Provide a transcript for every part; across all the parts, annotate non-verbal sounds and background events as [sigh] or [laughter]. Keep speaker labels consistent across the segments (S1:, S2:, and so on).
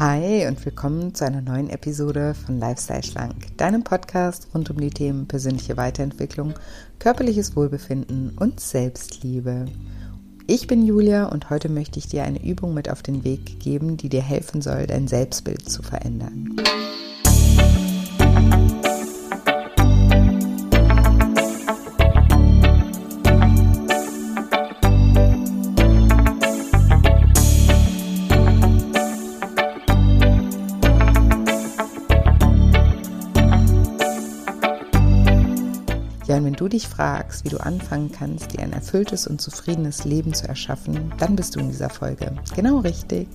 S1: Hi und willkommen zu einer neuen Episode von Lifestyle Schlank, deinem Podcast rund um die Themen persönliche Weiterentwicklung, körperliches Wohlbefinden und Selbstliebe. Ich bin Julia und heute möchte ich dir eine Übung mit auf den Weg geben, die dir helfen soll, dein Selbstbild zu verändern. Du dich fragst, wie du anfangen kannst, dir ein erfülltes und zufriedenes Leben zu erschaffen, dann bist du in dieser Folge genau richtig.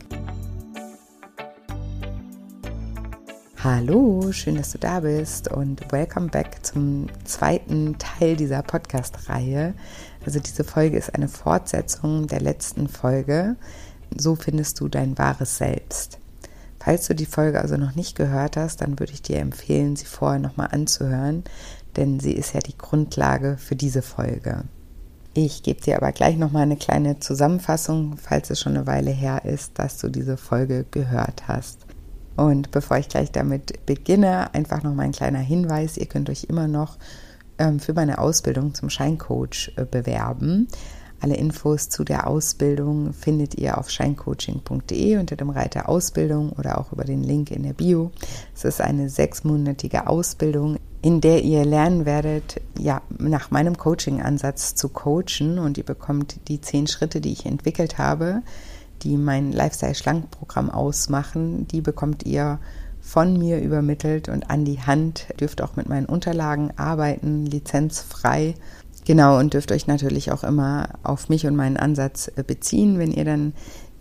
S1: Hallo, schön, dass du da bist und welcome back zum zweiten Teil dieser Podcast-Reihe. Also diese Folge ist eine Fortsetzung der letzten Folge. So findest du dein wahres Selbst. Falls du die Folge also noch nicht gehört hast, dann würde ich dir empfehlen, sie vorher nochmal anzuhören, denn sie ist ja die Grundlage für diese Folge. Ich gebe dir aber gleich nochmal eine kleine Zusammenfassung, falls es schon eine Weile her ist, dass du diese Folge gehört hast. Und bevor ich gleich damit beginne, einfach noch mal ein kleiner Hinweis. Ihr könnt euch immer noch ähm, für meine Ausbildung zum Scheincoach äh, bewerben. Alle Infos zu der Ausbildung findet ihr auf scheincoaching.de unter dem Reiter Ausbildung oder auch über den Link in der Bio. Es ist eine sechsmonatige Ausbildung, in der ihr lernen werdet, ja, nach meinem Coaching-Ansatz zu coachen und ihr bekommt die zehn Schritte, die ich entwickelt habe, die mein Lifestyle-Schlank-Programm ausmachen, die bekommt ihr von mir übermittelt und an die Hand. Ihr dürft auch mit meinen Unterlagen arbeiten, lizenzfrei. Genau, und dürft euch natürlich auch immer auf mich und meinen Ansatz äh, beziehen, wenn ihr dann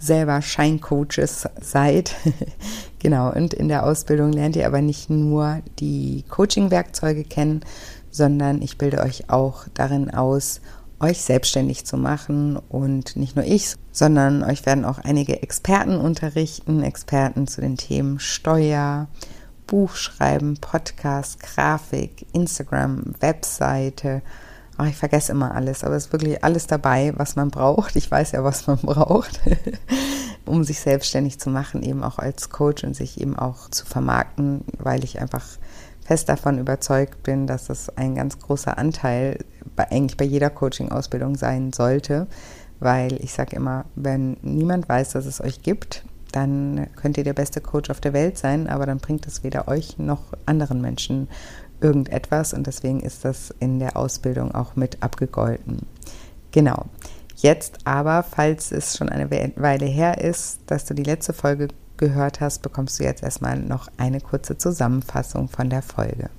S1: selber Scheincoaches seid. [laughs] genau, und in der Ausbildung lernt ihr aber nicht nur die Coaching-Werkzeuge kennen, sondern ich bilde euch auch darin aus, euch selbstständig zu machen und nicht nur ich, sondern euch werden auch einige Experten unterrichten, Experten zu den Themen Steuer, Buchschreiben, Podcast, Grafik, Instagram, Webseite, Ach, ich vergesse immer alles, aber es ist wirklich alles dabei, was man braucht. Ich weiß ja, was man [laughs] braucht, um sich selbstständig zu machen, eben auch als Coach und sich eben auch zu vermarkten, weil ich einfach fest davon überzeugt bin, dass das ein ganz großer Anteil bei, eigentlich bei jeder Coaching-Ausbildung sein sollte, weil ich sage immer, wenn niemand weiß, dass es euch gibt, dann könnt ihr der beste Coach auf der Welt sein, aber dann bringt es weder euch noch anderen Menschen irgendetwas und deswegen ist das in der Ausbildung auch mit abgegolten. Genau. Jetzt aber, falls es schon eine Weile her ist, dass du die letzte Folge gehört hast, bekommst du jetzt erstmal noch eine kurze Zusammenfassung von der Folge.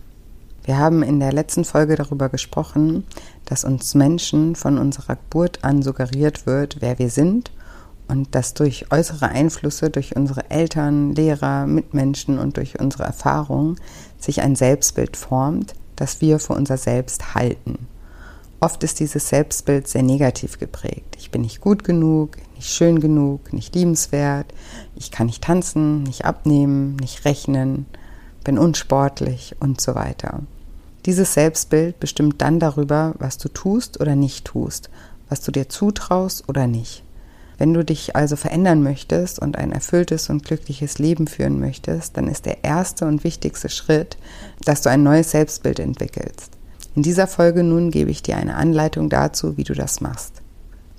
S1: Wir haben in der letzten Folge darüber gesprochen, dass uns Menschen von unserer Geburt an suggeriert wird, wer wir sind und dass durch äußere Einflüsse, durch unsere Eltern, Lehrer, Mitmenschen und durch unsere Erfahrungen sich ein Selbstbild formt, das wir für unser Selbst halten. Oft ist dieses Selbstbild sehr negativ geprägt. Ich bin nicht gut genug, nicht schön genug, nicht liebenswert, ich kann nicht tanzen, nicht abnehmen, nicht rechnen, bin unsportlich und so weiter. Dieses Selbstbild bestimmt dann darüber, was du tust oder nicht tust, was du dir zutraust oder nicht. Wenn du dich also verändern möchtest und ein erfülltes und glückliches Leben führen möchtest, dann ist der erste und wichtigste Schritt, dass du ein neues Selbstbild entwickelst. In dieser Folge nun gebe ich dir eine Anleitung dazu, wie du das machst.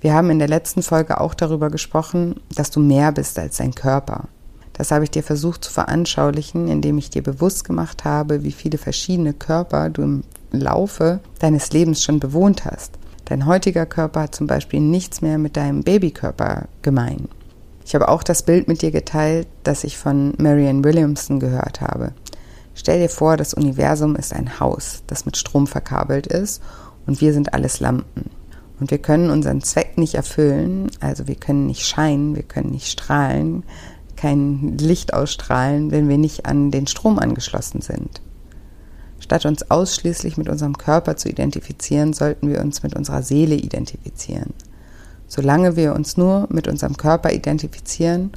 S1: Wir haben in der letzten Folge auch darüber gesprochen, dass du mehr bist als dein Körper. Das habe ich dir versucht zu veranschaulichen, indem ich dir bewusst gemacht habe, wie viele verschiedene Körper du im Laufe deines Lebens schon bewohnt hast. Dein heutiger Körper hat zum Beispiel nichts mehr mit deinem Babykörper gemein. Ich habe auch das Bild mit dir geteilt, das ich von Marianne Williamson gehört habe. Stell dir vor, das Universum ist ein Haus, das mit Strom verkabelt ist und wir sind alles Lampen. Und wir können unseren Zweck nicht erfüllen, also wir können nicht scheinen, wir können nicht strahlen, kein Licht ausstrahlen, wenn wir nicht an den Strom angeschlossen sind. Statt uns ausschließlich mit unserem Körper zu identifizieren, sollten wir uns mit unserer Seele identifizieren. Solange wir uns nur mit unserem Körper identifizieren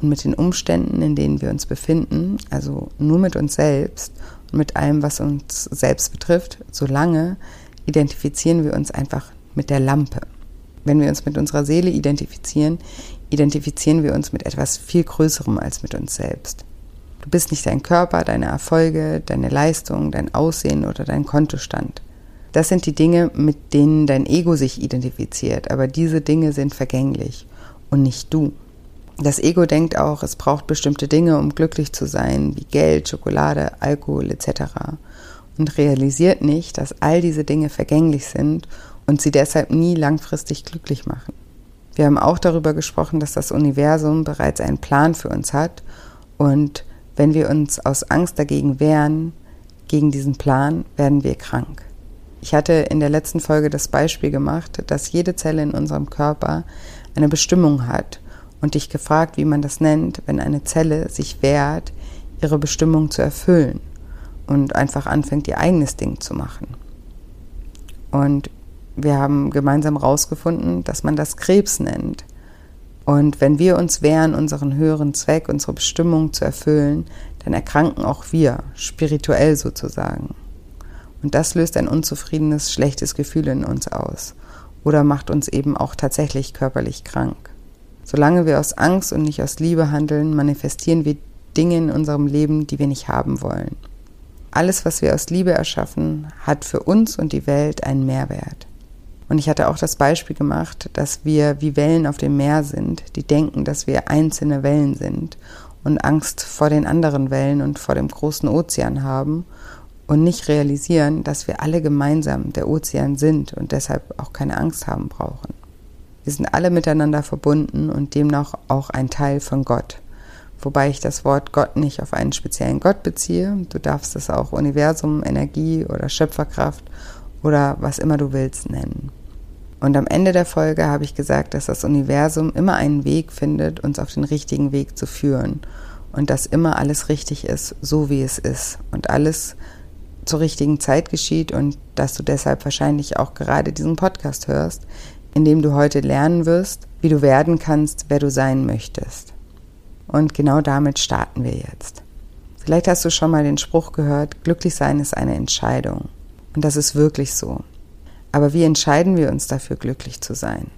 S1: und mit den Umständen, in denen wir uns befinden, also nur mit uns selbst und mit allem, was uns selbst betrifft, solange identifizieren wir uns einfach mit der Lampe. wenn wir uns mit unserer Seele identifizieren, identifizieren wir uns mit etwas viel Größerem als mit uns selbst. Du bist nicht dein Körper, deine Erfolge, deine Leistung, dein Aussehen oder dein Kontostand. Das sind die Dinge, mit denen dein Ego sich identifiziert, aber diese Dinge sind vergänglich und nicht du. Das Ego denkt auch, es braucht bestimmte Dinge, um glücklich zu sein, wie Geld, Schokolade, Alkohol etc. und realisiert nicht, dass all diese Dinge vergänglich sind und sie deshalb nie langfristig glücklich machen. Wir haben auch darüber gesprochen, dass das Universum bereits einen Plan für uns hat und wenn wir uns aus Angst dagegen wehren, gegen diesen Plan, werden wir krank. Ich hatte in der letzten Folge das Beispiel gemacht, dass jede Zelle in unserem Körper eine Bestimmung hat und dich gefragt, wie man das nennt, wenn eine Zelle sich wehrt, ihre Bestimmung zu erfüllen und einfach anfängt, ihr eigenes Ding zu machen. Und wir haben gemeinsam herausgefunden, dass man das Krebs nennt. Und wenn wir uns wehren, unseren höheren Zweck, unsere Bestimmung zu erfüllen, dann erkranken auch wir, spirituell sozusagen. Und das löst ein unzufriedenes, schlechtes Gefühl in uns aus oder macht uns eben auch tatsächlich körperlich krank. Solange wir aus Angst und nicht aus Liebe handeln, manifestieren wir Dinge in unserem Leben, die wir nicht haben wollen. Alles, was wir aus Liebe erschaffen, hat für uns und die Welt einen Mehrwert. Und ich hatte auch das Beispiel gemacht, dass wir wie Wellen auf dem Meer sind, die denken, dass wir einzelne Wellen sind und Angst vor den anderen Wellen und vor dem großen Ozean haben und nicht realisieren, dass wir alle gemeinsam der Ozean sind und deshalb auch keine Angst haben brauchen. Wir sind alle miteinander verbunden und demnach auch ein Teil von Gott. Wobei ich das Wort Gott nicht auf einen speziellen Gott beziehe. Du darfst es auch Universum, Energie oder Schöpferkraft oder was immer du willst nennen. Und am Ende der Folge habe ich gesagt, dass das Universum immer einen Weg findet, uns auf den richtigen Weg zu führen und dass immer alles richtig ist, so wie es ist und alles zur richtigen Zeit geschieht und dass du deshalb wahrscheinlich auch gerade diesen Podcast hörst, in dem du heute lernen wirst, wie du werden kannst, wer du sein möchtest. Und genau damit starten wir jetzt. Vielleicht hast du schon mal den Spruch gehört, glücklich sein ist eine Entscheidung. Und das ist wirklich so. Aber wie entscheiden wir uns dafür, glücklich zu sein?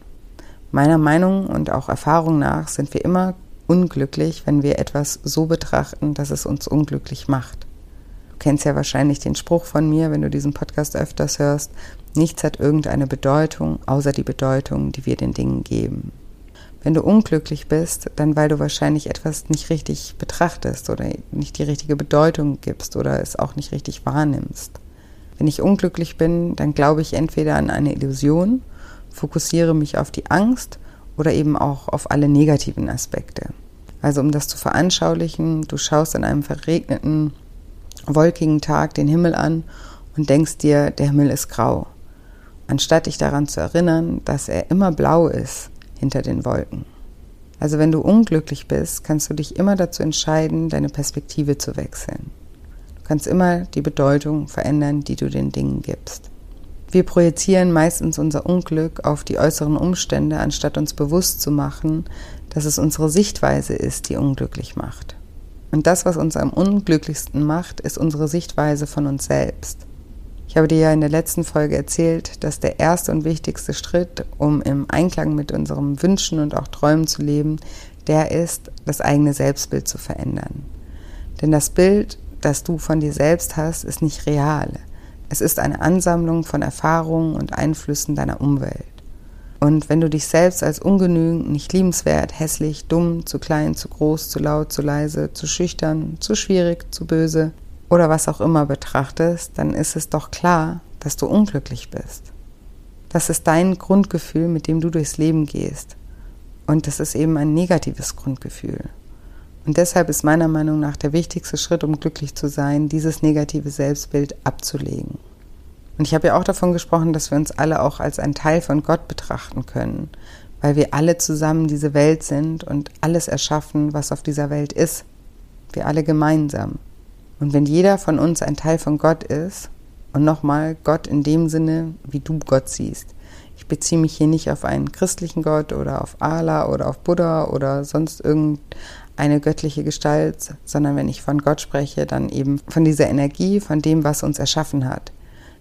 S1: Meiner Meinung und auch Erfahrung nach sind wir immer unglücklich, wenn wir etwas so betrachten, dass es uns unglücklich macht. Du kennst ja wahrscheinlich den Spruch von mir, wenn du diesen Podcast öfters hörst, nichts hat irgendeine Bedeutung, außer die Bedeutung, die wir den Dingen geben. Wenn du unglücklich bist, dann weil du wahrscheinlich etwas nicht richtig betrachtest oder nicht die richtige Bedeutung gibst oder es auch nicht richtig wahrnimmst. Wenn ich unglücklich bin, dann glaube ich entweder an eine Illusion, fokussiere mich auf die Angst oder eben auch auf alle negativen Aspekte. Also um das zu veranschaulichen, du schaust an einem verregneten, wolkigen Tag den Himmel an und denkst dir, der Himmel ist grau, anstatt dich daran zu erinnern, dass er immer blau ist hinter den Wolken. Also wenn du unglücklich bist, kannst du dich immer dazu entscheiden, deine Perspektive zu wechseln kannst immer die Bedeutung verändern, die du den Dingen gibst. Wir projizieren meistens unser Unglück auf die äußeren Umstände, anstatt uns bewusst zu machen, dass es unsere Sichtweise ist, die unglücklich macht. Und das, was uns am unglücklichsten macht, ist unsere Sichtweise von uns selbst. Ich habe dir ja in der letzten Folge erzählt, dass der erste und wichtigste Schritt, um im Einklang mit unseren Wünschen und auch Träumen zu leben, der ist, das eigene Selbstbild zu verändern. Denn das Bild, das du von dir selbst hast, ist nicht real. Es ist eine Ansammlung von Erfahrungen und Einflüssen deiner Umwelt. Und wenn du dich selbst als ungenügend, nicht liebenswert, hässlich, dumm, zu klein, zu groß, zu laut, zu leise, zu schüchtern, zu schwierig, zu böse oder was auch immer betrachtest, dann ist es doch klar, dass du unglücklich bist. Das ist dein Grundgefühl, mit dem du durchs Leben gehst. Und das ist eben ein negatives Grundgefühl. Und deshalb ist meiner Meinung nach der wichtigste Schritt, um glücklich zu sein, dieses negative Selbstbild abzulegen. Und ich habe ja auch davon gesprochen, dass wir uns alle auch als ein Teil von Gott betrachten können, weil wir alle zusammen diese Welt sind und alles erschaffen, was auf dieser Welt ist. Wir alle gemeinsam. Und wenn jeder von uns ein Teil von Gott ist, und nochmal Gott in dem Sinne, wie du Gott siehst. Ich beziehe mich hier nicht auf einen christlichen Gott oder auf Allah oder auf Buddha oder sonst irgendeinen eine göttliche Gestalt, sondern wenn ich von Gott spreche, dann eben von dieser Energie, von dem, was uns erschaffen hat.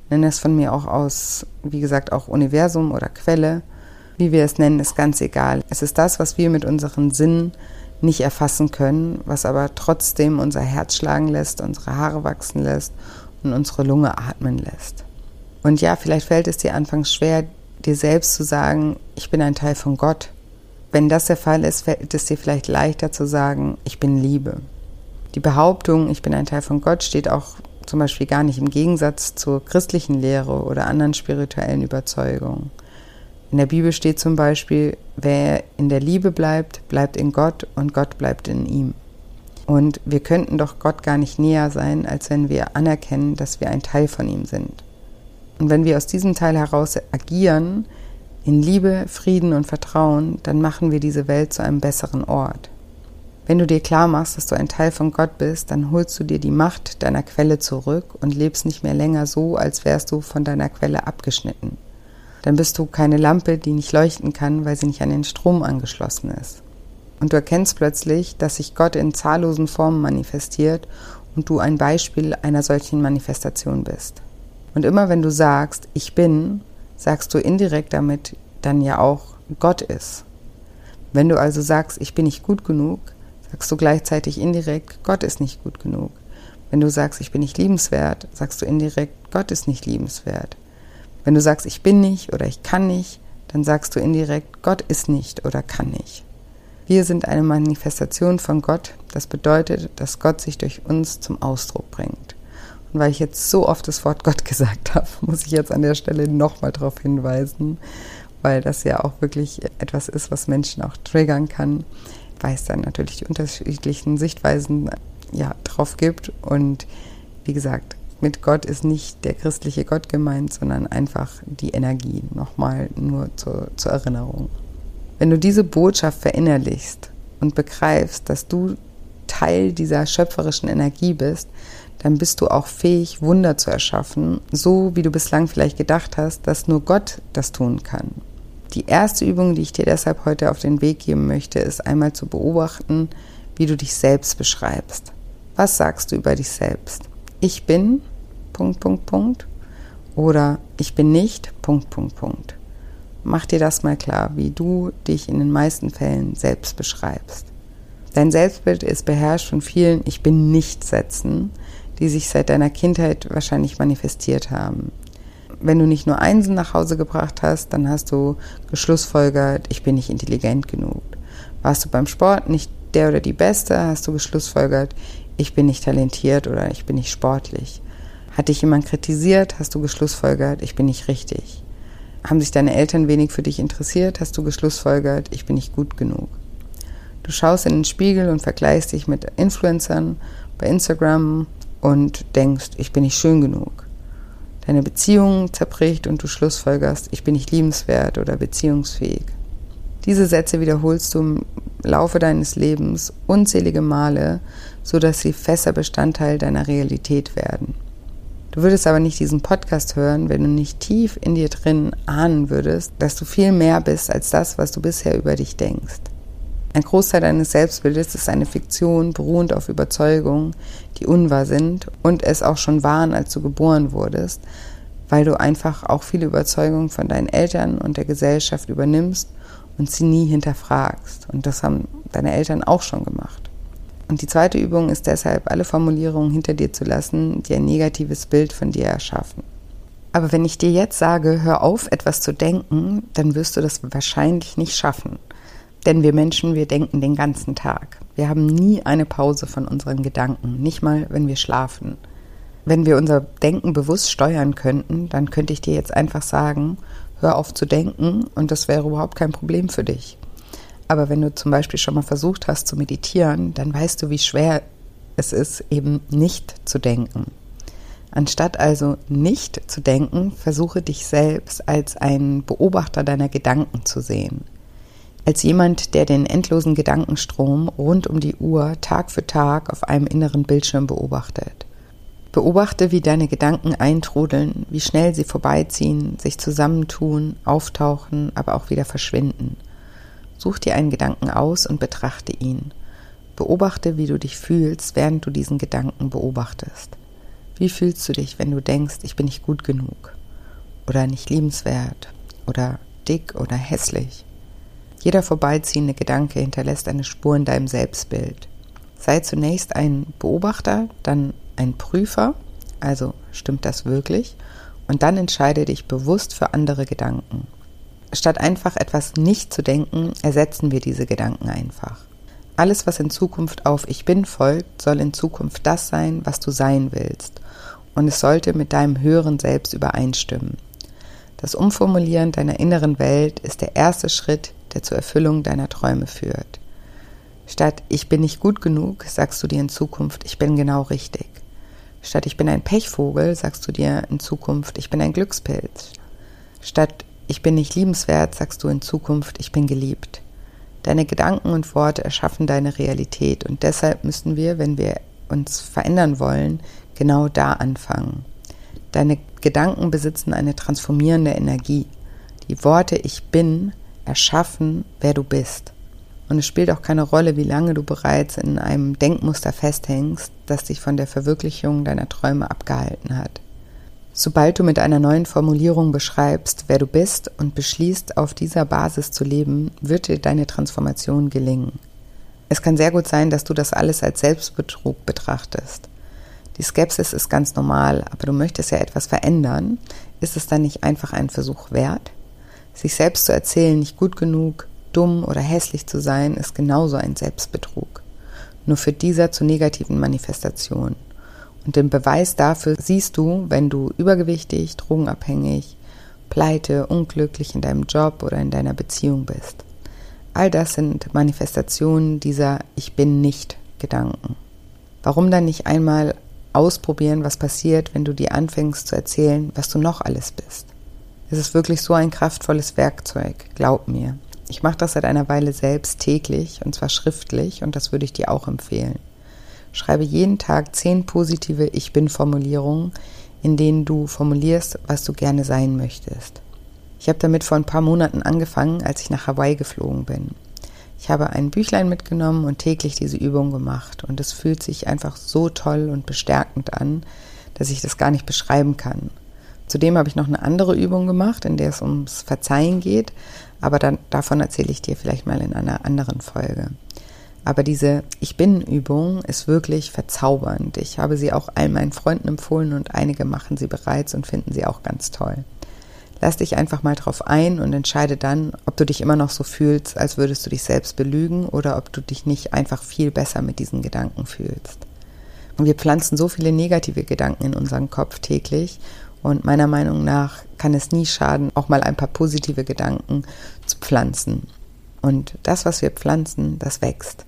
S1: Nenne es von mir auch aus, wie gesagt, auch Universum oder Quelle. wie wir es nennen, ist ganz egal. Es ist das, was wir mit unseren Sinnen nicht erfassen können, was aber trotzdem unser Herz schlagen lässt, unsere Haare wachsen lässt und unsere Lunge atmen lässt. Und ja, vielleicht fällt es dir anfangs schwer, dir selbst zu sagen, ich bin ein Teil von Gott. Wenn das der Fall ist, fällt es dir vielleicht leichter zu sagen, ich bin Liebe. Die Behauptung, ich bin ein Teil von Gott, steht auch zum Beispiel gar nicht im Gegensatz zur christlichen Lehre oder anderen spirituellen Überzeugungen. In der Bibel steht zum Beispiel, wer in der Liebe bleibt, bleibt in Gott und Gott bleibt in ihm. Und wir könnten doch Gott gar nicht näher sein, als wenn wir anerkennen, dass wir ein Teil von ihm sind. Und wenn wir aus diesem Teil heraus agieren, in Liebe, Frieden und Vertrauen, dann machen wir diese Welt zu einem besseren Ort. Wenn du dir klar machst, dass du ein Teil von Gott bist, dann holst du dir die Macht deiner Quelle zurück und lebst nicht mehr länger so, als wärst du von deiner Quelle abgeschnitten dann bist du keine Lampe, die nicht leuchten kann, weil sie nicht an den Strom angeschlossen ist. Und du erkennst plötzlich, dass sich Gott in zahllosen Formen manifestiert und du ein Beispiel einer solchen Manifestation bist. Und immer wenn du sagst, ich bin, sagst du indirekt damit dann ja auch, Gott ist. Wenn du also sagst, ich bin nicht gut genug, sagst du gleichzeitig indirekt, Gott ist nicht gut genug. Wenn du sagst, ich bin nicht liebenswert, sagst du indirekt, Gott ist nicht liebenswert. Wenn du sagst, ich bin nicht oder ich kann nicht, dann sagst du indirekt, Gott ist nicht oder kann nicht. Wir sind eine Manifestation von Gott. Das bedeutet, dass Gott sich durch uns zum Ausdruck bringt. Und weil ich jetzt so oft das Wort Gott [laughs] gesagt habe, muss ich jetzt an der Stelle nochmal darauf hinweisen, weil das ja auch wirklich etwas ist, was Menschen auch triggern kann, weil es dann natürlich die unterschiedlichen Sichtweisen ja, drauf gibt. Und wie gesagt, mit Gott ist nicht der christliche Gott gemeint, sondern einfach die Energie. Nochmal nur zur, zur Erinnerung. Wenn du diese Botschaft verinnerlichst und begreifst, dass du Teil dieser schöpferischen Energie bist, dann bist du auch fähig, Wunder zu erschaffen, so wie du bislang vielleicht gedacht hast, dass nur Gott das tun kann. Die erste Übung, die ich dir deshalb heute auf den Weg geben möchte, ist einmal zu beobachten, wie du dich selbst beschreibst. Was sagst du über dich selbst? ich bin, Punkt, Punkt, Punkt, oder ich bin nicht, Punkt, Punkt, Punkt. Mach dir das mal klar, wie du dich in den meisten Fällen selbst beschreibst. Dein Selbstbild ist beherrscht von vielen Ich bin nicht Sätzen, die sich seit deiner Kindheit wahrscheinlich manifestiert haben. Wenn du nicht nur Einsen nach Hause gebracht hast, dann hast du geschlussfolgert, ich bin nicht intelligent genug. Warst du beim Sport nicht der oder die Beste, hast du geschlussfolgert, ich bin nicht talentiert oder ich bin nicht sportlich. Hat dich jemand kritisiert, hast du geschlussfolgert, ich bin nicht richtig. Haben sich deine Eltern wenig für dich interessiert, hast du geschlussfolgert, ich bin nicht gut genug. Du schaust in den Spiegel und vergleichst dich mit Influencern bei Instagram und denkst, ich bin nicht schön genug. Deine Beziehung zerbricht und du schlussfolgerst, ich bin nicht liebenswert oder beziehungsfähig. Diese Sätze wiederholst du im Laufe deines Lebens unzählige Male, sodass sie fester Bestandteil deiner Realität werden. Du würdest aber nicht diesen Podcast hören, wenn du nicht tief in dir drin ahnen würdest, dass du viel mehr bist als das, was du bisher über dich denkst. Ein Großteil deines Selbstbildes ist eine Fiktion, beruhend auf Überzeugungen, die unwahr sind und es auch schon waren, als du geboren wurdest, weil du einfach auch viele Überzeugungen von deinen Eltern und der Gesellschaft übernimmst und sie nie hinterfragst. Und das haben deine Eltern auch schon gemacht. Und die zweite Übung ist deshalb, alle Formulierungen hinter dir zu lassen, die ein negatives Bild von dir erschaffen. Aber wenn ich dir jetzt sage, hör auf, etwas zu denken, dann wirst du das wahrscheinlich nicht schaffen. Denn wir Menschen, wir denken den ganzen Tag. Wir haben nie eine Pause von unseren Gedanken, nicht mal, wenn wir schlafen. Wenn wir unser Denken bewusst steuern könnten, dann könnte ich dir jetzt einfach sagen, hör auf zu denken und das wäre überhaupt kein Problem für dich. Aber wenn du zum Beispiel schon mal versucht hast zu meditieren, dann weißt du, wie schwer es ist, eben nicht zu denken. Anstatt also nicht zu denken, versuche dich selbst als ein Beobachter deiner Gedanken zu sehen. Als jemand, der den endlosen Gedankenstrom rund um die Uhr Tag für Tag auf einem inneren Bildschirm beobachtet. Beobachte, wie deine Gedanken eintrudeln, wie schnell sie vorbeiziehen, sich zusammentun, auftauchen, aber auch wieder verschwinden. Such dir einen Gedanken aus und betrachte ihn. Beobachte, wie du dich fühlst, während du diesen Gedanken beobachtest. Wie fühlst du dich, wenn du denkst, ich bin nicht gut genug oder nicht liebenswert oder dick oder hässlich. Jeder vorbeiziehende Gedanke hinterlässt eine Spur in deinem Selbstbild. Sei zunächst ein Beobachter, dann ein Prüfer, also stimmt das wirklich, und dann entscheide dich bewusst für andere Gedanken. Statt einfach etwas nicht zu denken, ersetzen wir diese Gedanken einfach. Alles, was in Zukunft auf Ich bin folgt, soll in Zukunft das sein, was du sein willst. Und es sollte mit deinem höheren Selbst übereinstimmen. Das Umformulieren deiner inneren Welt ist der erste Schritt, der zur Erfüllung deiner Träume führt. Statt Ich bin nicht gut genug, sagst du dir in Zukunft, ich bin genau richtig. Statt Ich bin ein Pechvogel, sagst du dir in Zukunft, ich bin ein Glückspilz. Statt Ich bin nicht liebenswert, sagst du in Zukunft, ich bin geliebt. Deine Gedanken und Worte erschaffen deine Realität und deshalb müssen wir, wenn wir uns verändern wollen, genau da anfangen. Deine Gedanken besitzen eine transformierende Energie. Die Worte Ich bin erschaffen, wer du bist. Und es spielt auch keine Rolle, wie lange du bereits in einem Denkmuster festhängst, das dich von der Verwirklichung deiner Träume abgehalten hat. Sobald du mit einer neuen Formulierung beschreibst, wer du bist und beschließt, auf dieser Basis zu leben, wird dir deine Transformation gelingen. Es kann sehr gut sein, dass du das alles als Selbstbetrug betrachtest. Die Skepsis ist ganz normal, aber du möchtest ja etwas verändern. Ist es dann nicht einfach ein Versuch wert? Sich selbst zu erzählen, nicht gut genug, dumm oder hässlich zu sein, ist genauso ein Selbstbetrug. Nur für dieser zur negativen Manifestation. Und den Beweis dafür siehst du, wenn du übergewichtig, drogenabhängig, pleite, unglücklich in deinem Job oder in deiner Beziehung bist. All das sind Manifestationen dieser Ich bin nicht Gedanken. Warum dann nicht einmal ausprobieren, was passiert, wenn du dir anfängst zu erzählen, was du noch alles bist? Es ist wirklich so ein kraftvolles Werkzeug, glaub mir. Ich mache das seit einer Weile selbst täglich und zwar schriftlich und das würde ich dir auch empfehlen. Schreibe jeden Tag zehn positive Ich bin-Formulierungen, in denen du formulierst, was du gerne sein möchtest. Ich habe damit vor ein paar Monaten angefangen, als ich nach Hawaii geflogen bin. Ich habe ein Büchlein mitgenommen und täglich diese Übung gemacht und es fühlt sich einfach so toll und bestärkend an, dass ich das gar nicht beschreiben kann. Zudem habe ich noch eine andere Übung gemacht, in der es ums Verzeihen geht, aber dann, davon erzähle ich dir vielleicht mal in einer anderen Folge. Aber diese Ich bin-Übung ist wirklich verzaubernd. Ich habe sie auch all meinen Freunden empfohlen und einige machen sie bereits und finden sie auch ganz toll. Lass dich einfach mal drauf ein und entscheide dann, ob du dich immer noch so fühlst, als würdest du dich selbst belügen oder ob du dich nicht einfach viel besser mit diesen Gedanken fühlst. Und wir pflanzen so viele negative Gedanken in unseren Kopf täglich und meiner Meinung nach kann es nie schaden, auch mal ein paar positive Gedanken zu pflanzen. Und das, was wir pflanzen, das wächst.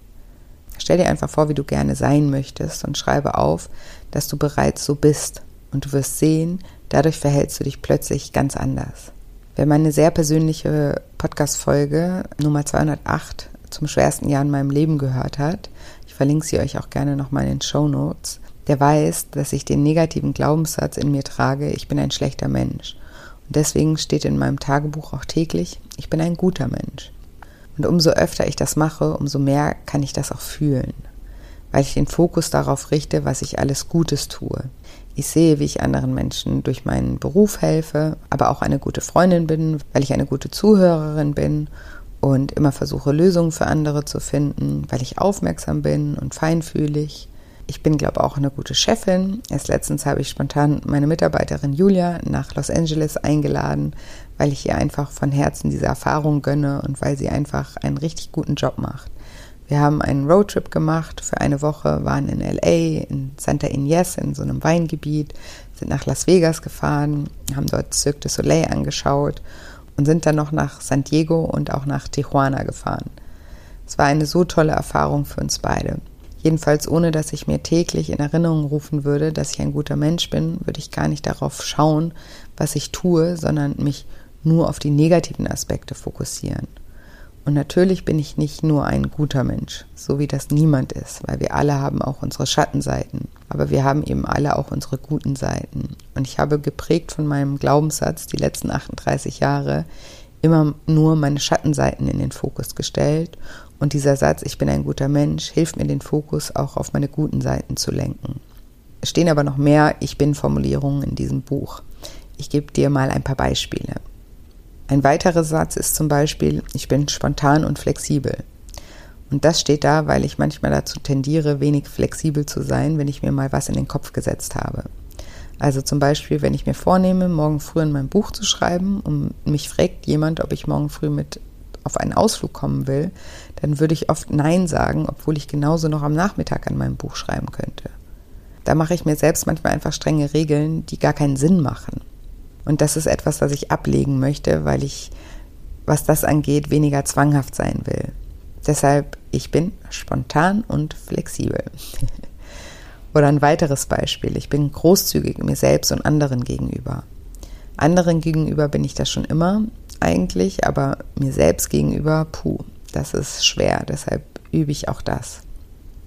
S1: Stell dir einfach vor, wie du gerne sein möchtest und schreibe auf, dass du bereits so bist. Und du wirst sehen, dadurch verhältst du dich plötzlich ganz anders. Wer meine sehr persönliche Podcast-Folge Nummer 208 zum schwersten Jahr in meinem Leben gehört hat, ich verlinke sie euch auch gerne nochmal in den Show Notes, der weiß, dass ich den negativen Glaubenssatz in mir trage, ich bin ein schlechter Mensch. Und deswegen steht in meinem Tagebuch auch täglich, ich bin ein guter Mensch. Und umso öfter ich das mache, umso mehr kann ich das auch fühlen, weil ich den Fokus darauf richte, was ich alles Gutes tue. Ich sehe, wie ich anderen Menschen durch meinen Beruf helfe, aber auch eine gute Freundin bin, weil ich eine gute Zuhörerin bin und immer versuche, Lösungen für andere zu finden, weil ich aufmerksam bin und feinfühlig. Ich bin, glaube ich, auch eine gute Chefin. Erst letztens habe ich spontan meine Mitarbeiterin Julia nach Los Angeles eingeladen, weil ich ihr einfach von Herzen diese Erfahrung gönne und weil sie einfach einen richtig guten Job macht. Wir haben einen Roadtrip gemacht für eine Woche, waren in LA, in Santa Ynez, in so einem Weingebiet, sind nach Las Vegas gefahren, haben dort Cirque du Soleil angeschaut und sind dann noch nach San Diego und auch nach Tijuana gefahren. Es war eine so tolle Erfahrung für uns beide. Jedenfalls ohne, dass ich mir täglich in Erinnerung rufen würde, dass ich ein guter Mensch bin, würde ich gar nicht darauf schauen, was ich tue, sondern mich nur auf die negativen Aspekte fokussieren. Und natürlich bin ich nicht nur ein guter Mensch, so wie das niemand ist, weil wir alle haben auch unsere Schattenseiten. Aber wir haben eben alle auch unsere guten Seiten. Und ich habe geprägt von meinem Glaubenssatz die letzten 38 Jahre immer nur meine Schattenseiten in den Fokus gestellt. Und dieser Satz, ich bin ein guter Mensch, hilft mir den Fokus auch auf meine guten Seiten zu lenken. Es stehen aber noch mehr Ich bin Formulierungen in diesem Buch. Ich gebe dir mal ein paar Beispiele. Ein weiterer Satz ist zum Beispiel, ich bin spontan und flexibel. Und das steht da, weil ich manchmal dazu tendiere, wenig flexibel zu sein, wenn ich mir mal was in den Kopf gesetzt habe. Also zum Beispiel, wenn ich mir vornehme, morgen früh in mein Buch zu schreiben und mich fragt jemand, ob ich morgen früh mit auf einen Ausflug kommen will, dann würde ich oft Nein sagen, obwohl ich genauso noch am Nachmittag an meinem Buch schreiben könnte. Da mache ich mir selbst manchmal einfach strenge Regeln, die gar keinen Sinn machen. Und das ist etwas, was ich ablegen möchte, weil ich, was das angeht, weniger zwanghaft sein will. Deshalb, ich bin spontan und flexibel. [laughs] Oder ein weiteres Beispiel, ich bin großzügig mir selbst und anderen gegenüber. Anderen gegenüber bin ich das schon immer eigentlich, aber mir selbst gegenüber, puh, das ist schwer, deshalb übe ich auch das.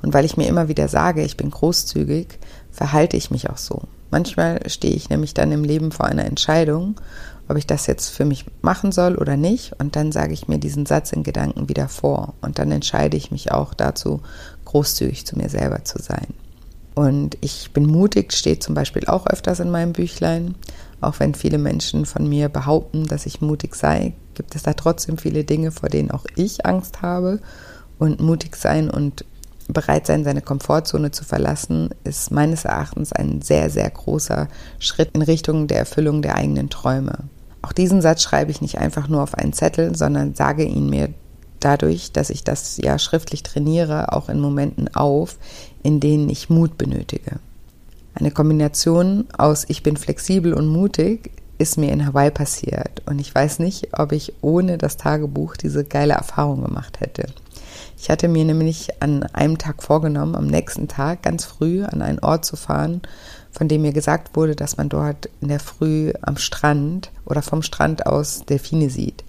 S1: Und weil ich mir immer wieder sage, ich bin großzügig, verhalte ich mich auch so. Manchmal stehe ich nämlich dann im Leben vor einer Entscheidung, ob ich das jetzt für mich machen soll oder nicht. Und dann sage ich mir diesen Satz in Gedanken wieder vor. Und dann entscheide ich mich auch dazu, großzügig zu mir selber zu sein. Und ich bin mutig, steht zum Beispiel auch öfters in meinem Büchlein. Auch wenn viele Menschen von mir behaupten, dass ich mutig sei, gibt es da trotzdem viele Dinge, vor denen auch ich Angst habe. Und mutig sein und bereit sein, seine Komfortzone zu verlassen, ist meines Erachtens ein sehr, sehr großer Schritt in Richtung der Erfüllung der eigenen Träume. Auch diesen Satz schreibe ich nicht einfach nur auf einen Zettel, sondern sage ihn mir dadurch, dass ich das ja schriftlich trainiere, auch in Momenten auf, in denen ich Mut benötige. Eine Kombination aus ich bin flexibel und mutig ist mir in Hawaii passiert und ich weiß nicht, ob ich ohne das Tagebuch diese geile Erfahrung gemacht hätte. Ich hatte mir nämlich an einem Tag vorgenommen, am nächsten Tag ganz früh an einen Ort zu fahren, von dem mir gesagt wurde, dass man dort in der Früh am Strand oder vom Strand aus Delfine sieht.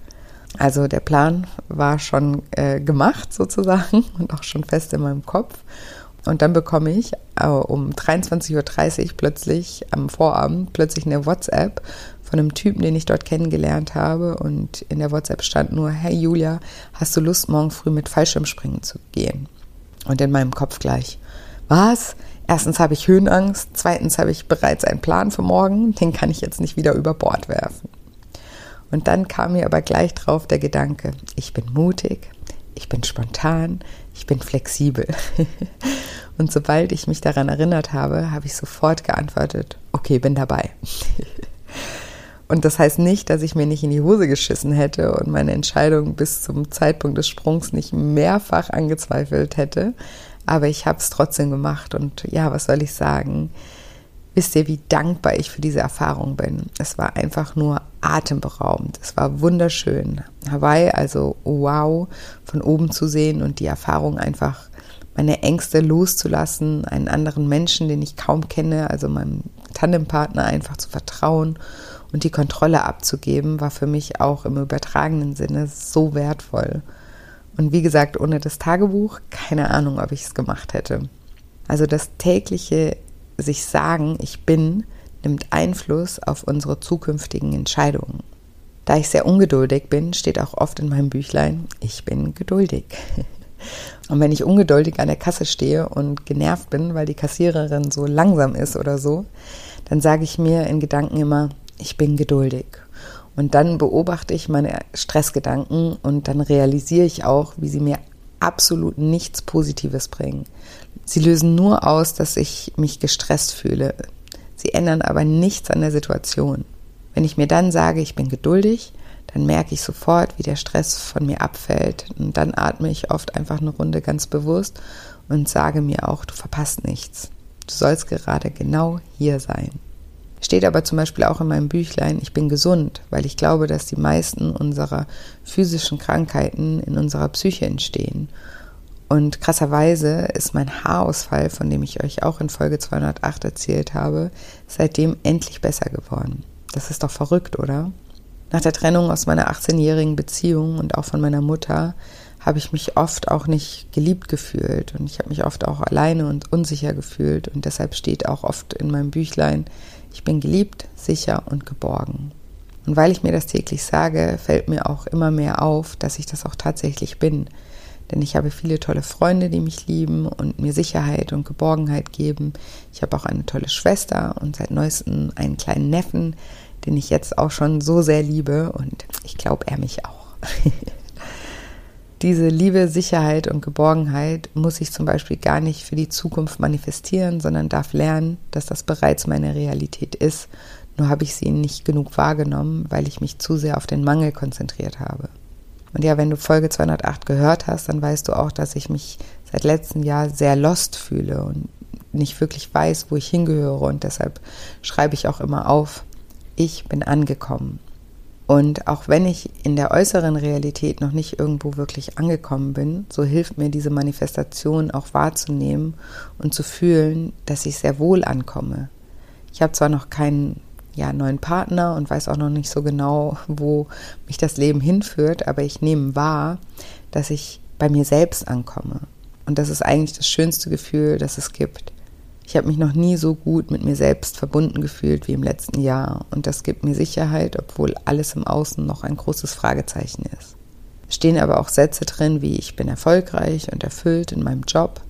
S1: Also der Plan war schon äh, gemacht sozusagen [laughs] und auch schon fest in meinem Kopf. Und dann bekomme ich äh, um 23.30 Uhr plötzlich am Vorabend plötzlich eine WhatsApp von einem Typen, den ich dort kennengelernt habe. Und in der WhatsApp stand nur, hey Julia, hast du Lust, morgen früh mit Fallschirmspringen zu gehen? Und in meinem Kopf gleich, was? Erstens habe ich Höhenangst, zweitens habe ich bereits einen Plan für morgen, den kann ich jetzt nicht wieder über Bord werfen. Und dann kam mir aber gleich drauf der Gedanke, ich bin mutig, ich bin spontan, ich bin flexibel. [laughs] Und sobald ich mich daran erinnert habe, habe ich sofort geantwortet, okay, bin dabei. [laughs] Und das heißt nicht, dass ich mir nicht in die Hose geschissen hätte und meine Entscheidung bis zum Zeitpunkt des Sprungs nicht mehrfach angezweifelt hätte. Aber ich habe es trotzdem gemacht. Und ja, was soll ich sagen? Wisst ihr, wie dankbar ich für diese Erfahrung bin? Es war einfach nur atemberaubend. Es war wunderschön. Hawaii, also wow, von oben zu sehen und die Erfahrung einfach meine Ängste loszulassen, einen anderen Menschen, den ich kaum kenne, also meinem Tandempartner einfach zu vertrauen und die Kontrolle abzugeben, war für mich auch im übertragenen Sinne so wertvoll. Und wie gesagt, ohne das Tagebuch, keine Ahnung, ob ich es gemacht hätte. Also das tägliche sich sagen, ich bin, nimmt Einfluss auf unsere zukünftigen Entscheidungen. Da ich sehr ungeduldig bin, steht auch oft in meinem Büchlein, ich bin geduldig. [laughs] Und wenn ich ungeduldig an der Kasse stehe und genervt bin, weil die Kassiererin so langsam ist oder so, dann sage ich mir in Gedanken immer, ich bin geduldig. Und dann beobachte ich meine Stressgedanken und dann realisiere ich auch, wie sie mir absolut nichts Positives bringen. Sie lösen nur aus, dass ich mich gestresst fühle. Sie ändern aber nichts an der Situation. Wenn ich mir dann sage, ich bin geduldig, dann merke ich sofort, wie der Stress von mir abfällt. Und dann atme ich oft einfach eine Runde ganz bewusst und sage mir auch, du verpasst nichts. Du sollst gerade genau hier sein. Steht aber zum Beispiel auch in meinem Büchlein, ich bin gesund, weil ich glaube, dass die meisten unserer physischen Krankheiten in unserer Psyche entstehen. Und krasserweise ist mein Haarausfall, von dem ich euch auch in Folge 208 erzählt habe, seitdem endlich besser geworden. Das ist doch verrückt, oder? Nach der Trennung aus meiner 18-jährigen Beziehung und auch von meiner Mutter habe ich mich oft auch nicht geliebt gefühlt und ich habe mich oft auch alleine und unsicher gefühlt und deshalb steht auch oft in meinem Büchlein, ich bin geliebt, sicher und geborgen. Und weil ich mir das täglich sage, fällt mir auch immer mehr auf, dass ich das auch tatsächlich bin. Denn ich habe viele tolle Freunde, die mich lieben und mir Sicherheit und Geborgenheit geben. Ich habe auch eine tolle Schwester und seit neuestem einen kleinen Neffen, den ich jetzt auch schon so sehr liebe und ich glaube, er mich auch. [laughs] Diese Liebe, Sicherheit und Geborgenheit muss ich zum Beispiel gar nicht für die Zukunft manifestieren, sondern darf lernen, dass das bereits meine Realität ist. Nur habe ich sie nicht genug wahrgenommen, weil ich mich zu sehr auf den Mangel konzentriert habe. Und ja, wenn du Folge 208 gehört hast, dann weißt du auch, dass ich mich seit letztem Jahr sehr lost fühle und nicht wirklich weiß, wo ich hingehöre. Und deshalb schreibe ich auch immer auf, ich bin angekommen. Und auch wenn ich in der äußeren Realität noch nicht irgendwo wirklich angekommen bin, so hilft mir diese Manifestation auch wahrzunehmen und zu fühlen, dass ich sehr wohl ankomme. Ich habe zwar noch keinen ja, neuen Partner und weiß auch noch nicht so genau, wo mich das Leben hinführt, aber ich nehme wahr, dass ich bei mir selbst ankomme. Und das ist eigentlich das schönste Gefühl, das es gibt. Ich habe mich noch nie so gut mit mir selbst verbunden gefühlt wie im letzten Jahr und das gibt mir Sicherheit, obwohl alles im Außen noch ein großes Fragezeichen ist. Stehen aber auch Sätze drin wie ich bin erfolgreich und erfüllt in meinem Job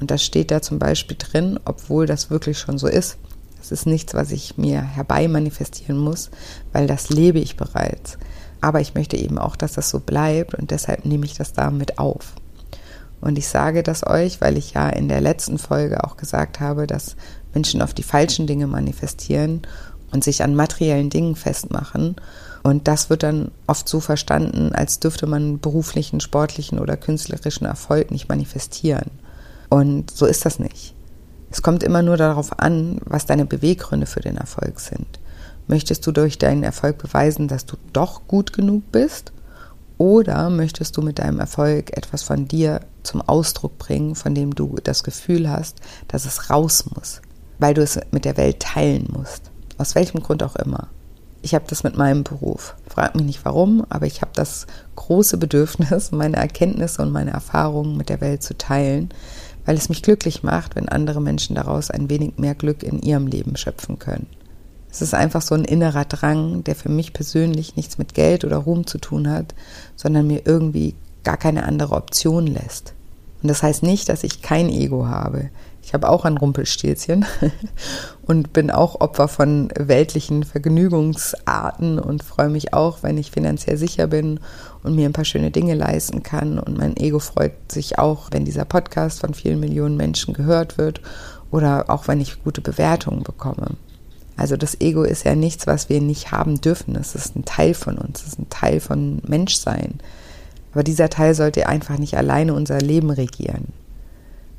S1: und das steht da zum Beispiel drin, obwohl das wirklich schon so ist. Das ist nichts, was ich mir herbei manifestieren muss, weil das lebe ich bereits. Aber ich möchte eben auch, dass das so bleibt und deshalb nehme ich das damit auf. Und ich sage das euch, weil ich ja in der letzten Folge auch gesagt habe, dass Menschen auf die falschen Dinge manifestieren und sich an materiellen Dingen festmachen. Und das wird dann oft so verstanden, als dürfte man beruflichen, sportlichen oder künstlerischen Erfolg nicht manifestieren. Und so ist das nicht. Es kommt immer nur darauf an, was deine Beweggründe für den Erfolg sind. Möchtest du durch deinen Erfolg beweisen, dass du doch gut genug bist? Oder möchtest du mit deinem Erfolg etwas von dir zum Ausdruck bringen, von dem du das Gefühl hast, dass es raus muss, weil du es mit der Welt teilen musst? Aus welchem Grund auch immer. Ich habe das mit meinem Beruf. Frag mich nicht warum, aber ich habe das große Bedürfnis, [laughs] meine Erkenntnisse und meine Erfahrungen mit der Welt zu teilen, weil es mich glücklich macht, wenn andere Menschen daraus ein wenig mehr Glück in ihrem Leben schöpfen können. Es ist einfach so ein innerer Drang, der für mich persönlich nichts mit Geld oder Ruhm zu tun hat, sondern mir irgendwie gar keine andere Option lässt. Und das heißt nicht, dass ich kein Ego habe. Ich habe auch ein Rumpelstilzchen [laughs] und bin auch Opfer von weltlichen Vergnügungsarten und freue mich auch, wenn ich finanziell sicher bin und mir ein paar schöne Dinge leisten kann. Und mein Ego freut sich auch, wenn dieser Podcast von vielen Millionen Menschen gehört wird oder auch wenn ich gute Bewertungen bekomme. Also das Ego ist ja nichts, was wir nicht haben dürfen. Es ist ein Teil von uns, es ist ein Teil von Menschsein. Aber dieser Teil sollte einfach nicht alleine unser Leben regieren.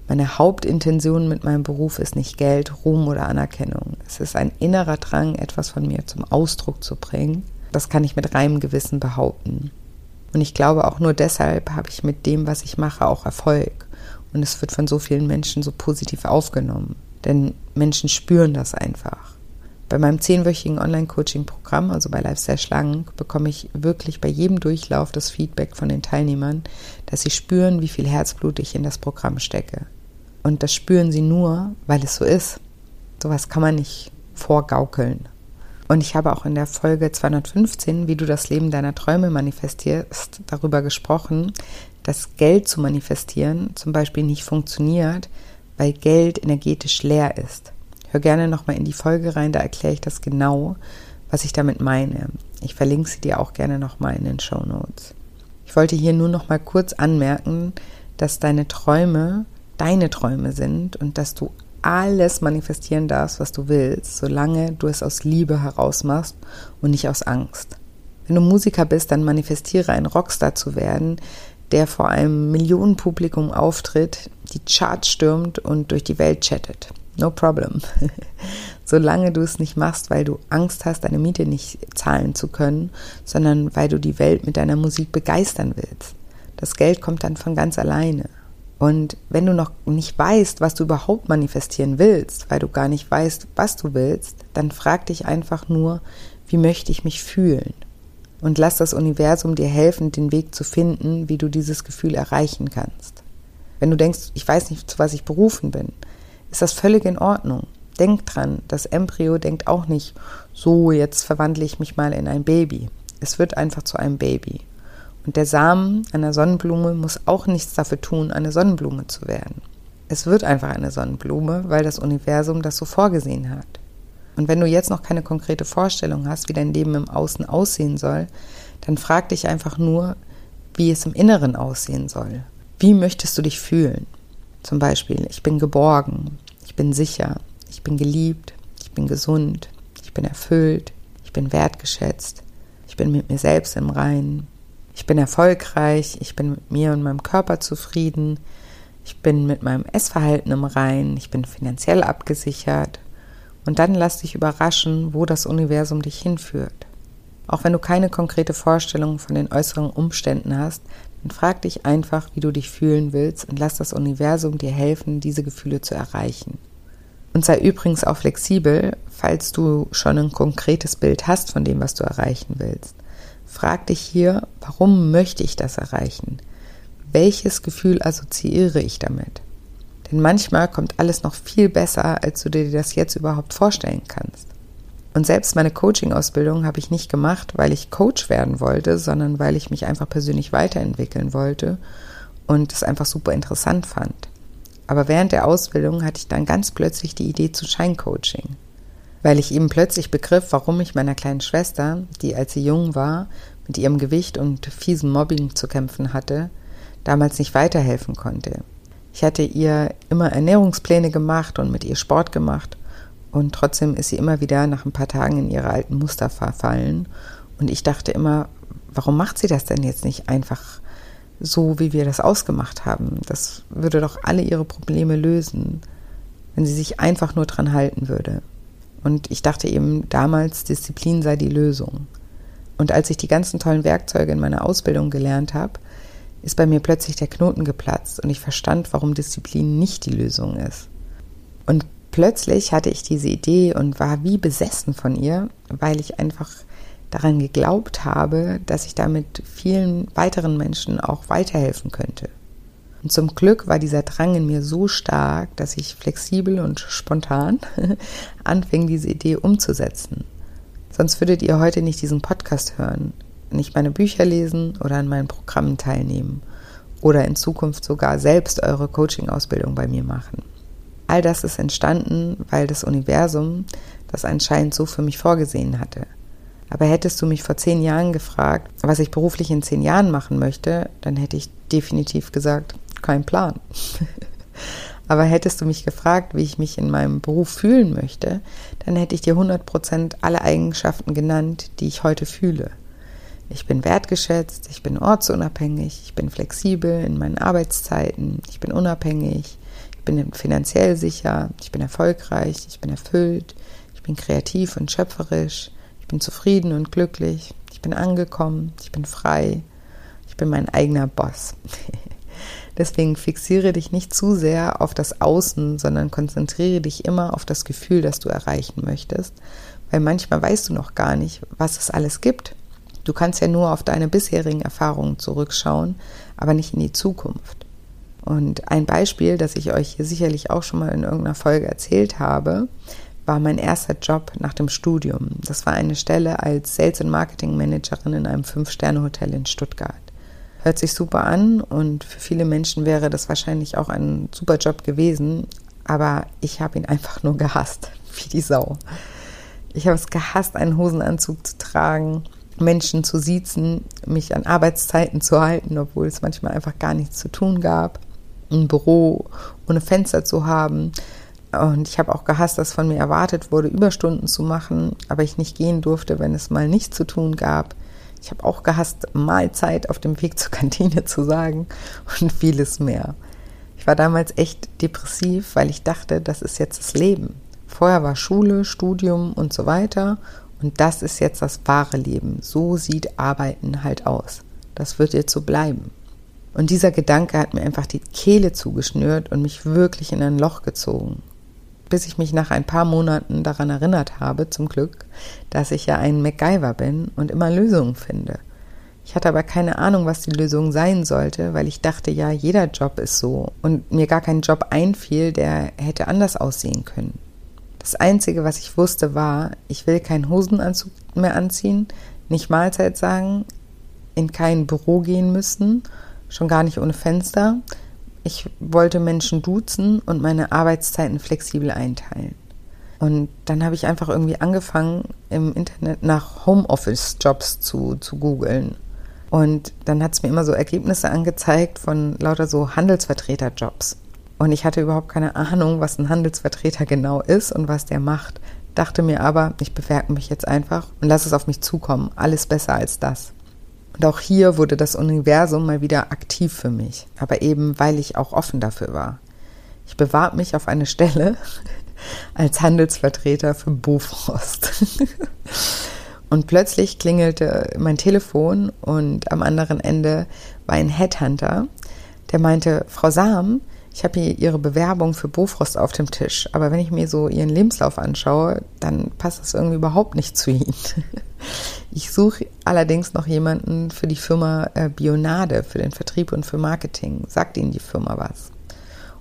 S1: Meine Hauptintention mit meinem Beruf ist nicht Geld, Ruhm oder Anerkennung. Es ist ein innerer Drang, etwas von mir zum Ausdruck zu bringen. Das kann ich mit reinem Gewissen behaupten. Und ich glaube, auch nur deshalb habe ich mit dem, was ich mache, auch Erfolg. Und es wird von so vielen Menschen so positiv aufgenommen. Denn Menschen spüren das einfach. Bei meinem zehnwöchigen Online-Coaching-Programm, also bei Lifestyle Schlank, bekomme ich wirklich bei jedem Durchlauf das Feedback von den Teilnehmern, dass sie spüren, wie viel Herzblut ich in das Programm stecke. Und das spüren sie nur, weil es so ist. Sowas kann man nicht vorgaukeln. Und ich habe auch in der Folge 215, wie du das Leben deiner Träume manifestierst, darüber gesprochen, dass Geld zu manifestieren zum Beispiel nicht funktioniert, weil Geld energetisch leer ist. Hör gerne nochmal in die Folge rein, da erkläre ich das genau, was ich damit meine. Ich verlinke sie dir auch gerne nochmal in den Show Notes. Ich wollte hier nur nochmal kurz anmerken, dass deine Träume deine Träume sind und dass du alles manifestieren darfst, was du willst, solange du es aus Liebe heraus machst und nicht aus Angst. Wenn du Musiker bist, dann manifestiere ein Rockstar zu werden, der vor einem Millionenpublikum auftritt, die Charts stürmt und durch die Welt chattet. No problem. [laughs] Solange du es nicht machst, weil du Angst hast, deine Miete nicht zahlen zu können, sondern weil du die Welt mit deiner Musik begeistern willst. Das Geld kommt dann von ganz alleine. Und wenn du noch nicht weißt, was du überhaupt manifestieren willst, weil du gar nicht weißt, was du willst, dann frag dich einfach nur, wie möchte ich mich fühlen? Und lass das Universum dir helfen, den Weg zu finden, wie du dieses Gefühl erreichen kannst. Wenn du denkst, ich weiß nicht, zu was ich berufen bin, ist das völlig in Ordnung. Denk dran, das Embryo denkt auch nicht, so, jetzt verwandle ich mich mal in ein Baby. Es wird einfach zu einem Baby. Und der Samen einer Sonnenblume muss auch nichts dafür tun, eine Sonnenblume zu werden. Es wird einfach eine Sonnenblume, weil das Universum das so vorgesehen hat. Und wenn du jetzt noch keine konkrete Vorstellung hast, wie dein Leben im Außen aussehen soll, dann frag dich einfach nur, wie es im Inneren aussehen soll. Wie möchtest du dich fühlen? Zum Beispiel, ich bin geborgen, ich bin sicher, ich bin geliebt, ich bin gesund, ich bin erfüllt, ich bin wertgeschätzt, ich bin mit mir selbst im Reinen, ich bin erfolgreich, ich bin mit mir und meinem Körper zufrieden, ich bin mit meinem Essverhalten im Reinen, ich bin finanziell abgesichert. Und dann lass dich überraschen, wo das Universum dich hinführt. Auch wenn du keine konkrete Vorstellung von den äußeren Umständen hast, dann frag dich einfach, wie du dich fühlen willst und lass das Universum dir helfen, diese Gefühle zu erreichen. Und sei übrigens auch flexibel, falls du schon ein konkretes Bild hast von dem, was du erreichen willst. Frag dich hier, warum möchte ich das erreichen? Welches Gefühl assoziiere ich damit? Denn manchmal kommt alles noch viel besser, als du dir das jetzt überhaupt vorstellen kannst. Und selbst meine Coaching-Ausbildung habe ich nicht gemacht, weil ich Coach werden wollte, sondern weil ich mich einfach persönlich weiterentwickeln wollte und es einfach super interessant fand. Aber während der Ausbildung hatte ich dann ganz plötzlich die Idee zu Scheincoaching weil ich eben plötzlich begriff, warum ich meiner kleinen Schwester, die als sie jung war, mit ihrem Gewicht und fiesen Mobbing zu kämpfen hatte, damals nicht weiterhelfen konnte. Ich hatte ihr immer Ernährungspläne gemacht und mit ihr Sport gemacht und trotzdem ist sie immer wieder nach ein paar Tagen in ihre alten Muster verfallen und ich dachte immer, warum macht sie das denn jetzt nicht einfach so, wie wir das ausgemacht haben? Das würde doch alle ihre Probleme lösen, wenn sie sich einfach nur dran halten würde. Und ich dachte eben damals, Disziplin sei die Lösung. Und als ich die ganzen tollen Werkzeuge in meiner Ausbildung gelernt habe, ist bei mir plötzlich der Knoten geplatzt und ich verstand, warum Disziplin nicht die Lösung ist. Und plötzlich hatte ich diese Idee und war wie besessen von ihr, weil ich einfach daran geglaubt habe, dass ich damit vielen weiteren Menschen auch weiterhelfen könnte. Und zum Glück war dieser Drang in mir so stark, dass ich flexibel und spontan [laughs] anfing, diese Idee umzusetzen. Sonst würdet ihr heute nicht diesen Podcast hören, nicht meine Bücher lesen oder an meinen Programmen teilnehmen oder in Zukunft sogar selbst eure Coaching-Ausbildung bei mir machen. All das ist entstanden, weil das Universum das anscheinend so für mich vorgesehen hatte. Aber hättest du mich vor zehn Jahren gefragt, was ich beruflich in zehn Jahren machen möchte, dann hätte ich definitiv gesagt, kein Plan. Aber hättest du mich gefragt, wie ich mich in meinem Beruf fühlen möchte, dann hätte ich dir 100% alle Eigenschaften genannt, die ich heute fühle. Ich bin wertgeschätzt, ich bin ortsunabhängig, ich bin flexibel in meinen Arbeitszeiten, ich bin unabhängig, ich bin finanziell sicher, ich bin erfolgreich, ich bin erfüllt, ich bin kreativ und schöpferisch, ich bin zufrieden und glücklich, ich bin angekommen, ich bin frei, ich bin mein eigener Boss. Deswegen fixiere dich nicht zu sehr auf das Außen, sondern konzentriere dich immer auf das Gefühl, das du erreichen möchtest, weil manchmal weißt du noch gar nicht, was es alles gibt. Du kannst ja nur auf deine bisherigen Erfahrungen zurückschauen, aber nicht in die Zukunft. Und ein Beispiel, das ich euch hier sicherlich auch schon mal in irgendeiner Folge erzählt habe, war mein erster Job nach dem Studium. Das war eine Stelle als Sales- und Marketing Managerin in einem Fünf-Sterne-Hotel in Stuttgart. Hört sich super an und für viele Menschen wäre das wahrscheinlich auch ein super Job gewesen, aber ich habe ihn einfach nur gehasst, [laughs] wie die Sau. Ich habe es gehasst, einen Hosenanzug zu tragen, Menschen zu siezen, mich an Arbeitszeiten zu halten, obwohl es manchmal einfach gar nichts zu tun gab, ein Büro ohne Fenster zu haben. Und ich habe auch gehasst, dass von mir erwartet wurde, Überstunden zu machen, aber ich nicht gehen durfte, wenn es mal nichts zu tun gab. Ich habe auch gehasst, Mahlzeit auf dem Weg zur Kantine zu sagen und vieles mehr. Ich war damals echt depressiv, weil ich dachte, das ist jetzt das Leben. Vorher war Schule, Studium und so weiter und das ist jetzt das wahre Leben. So sieht Arbeiten halt aus. Das wird jetzt so bleiben. Und dieser Gedanke hat mir einfach die Kehle zugeschnürt und mich wirklich in ein Loch gezogen bis ich mich nach ein paar Monaten daran erinnert habe, zum Glück, dass ich ja ein MacGyver bin und immer Lösungen finde. Ich hatte aber keine Ahnung, was die Lösung sein sollte, weil ich dachte, ja, jeder Job ist so und mir gar kein Job einfiel, der hätte anders aussehen können. Das Einzige, was ich wusste, war, ich will keinen Hosenanzug mehr anziehen, nicht Mahlzeit sagen, in kein Büro gehen müssen, schon gar nicht ohne Fenster, ich wollte Menschen duzen und meine Arbeitszeiten flexibel einteilen. Und dann habe ich einfach irgendwie angefangen, im Internet nach Homeoffice-Jobs zu, zu googeln. Und dann hat es mir immer so Ergebnisse angezeigt von lauter so Handelsvertreter-Jobs. Und ich hatte überhaupt keine Ahnung, was ein Handelsvertreter genau ist und was der macht. Dachte mir aber, ich bewerbe mich jetzt einfach und lasse es auf mich zukommen. Alles besser als das. Und auch hier wurde das Universum mal wieder aktiv für mich. Aber eben, weil ich auch offen dafür war. Ich bewarb mich auf eine Stelle, [laughs] als Handelsvertreter für Bofrost. [laughs] und plötzlich klingelte mein Telefon und am anderen Ende war ein Headhunter, der meinte, Frau Sam, ich habe hier Ihre Bewerbung für Bofrost auf dem Tisch, aber wenn ich mir so Ihren Lebenslauf anschaue, dann passt das irgendwie überhaupt nicht zu Ihnen. [laughs] Ich suche allerdings noch jemanden für die Firma äh, Bionade, für den Vertrieb und für Marketing. Sagt Ihnen die Firma was?